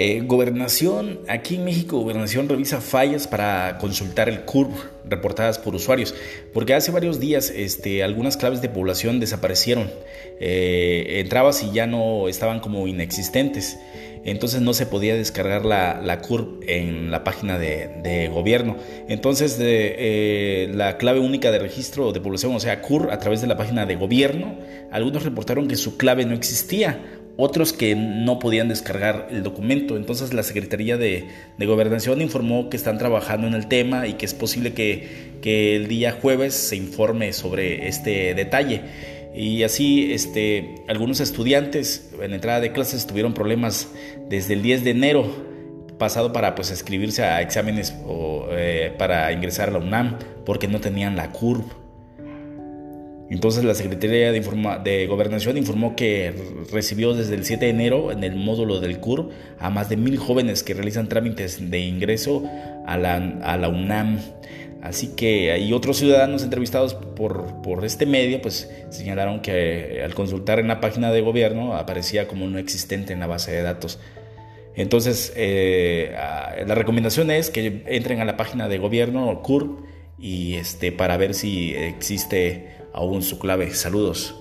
Eh, gobernación, aquí en México, Gobernación revisa fallas para consultar el CURB reportadas por usuarios, porque hace varios días este, algunas claves de población desaparecieron, eh, entrabas y ya no estaban como inexistentes, entonces no se podía descargar la, la CURB en la página de, gobierno. Entonces eh, la clave única de registro de población, o sea, CURB, a través de la página de gobierno, algunos reportaron que su clave no existía otros que no podían descargar el documento. Entonces la Secretaría de, Gobernación informó que están trabajando en el tema y que es posible que, el día jueves se informe sobre este detalle. Y así este, algunos estudiantes en entrada de clases tuvieron problemas desde el 10 de enero pasado para pues escribirse a exámenes o eh, para ingresar a la UNAM porque no tenían la curva. Entonces la Secretaría de, de, Gobernación informó que recibió desde el 7 de enero en el módulo del CUR a más de mil jóvenes que realizan trámites de ingreso a la, UNAM. Así que hay otros ciudadanos entrevistados por, este medio pues señalaron que al consultar en la página de gobierno aparecía como no existente en la base de datos. Entonces eh, la recomendación es que entren a la página de gobierno CUR y este, para ver si existe aún su clave. Saludos.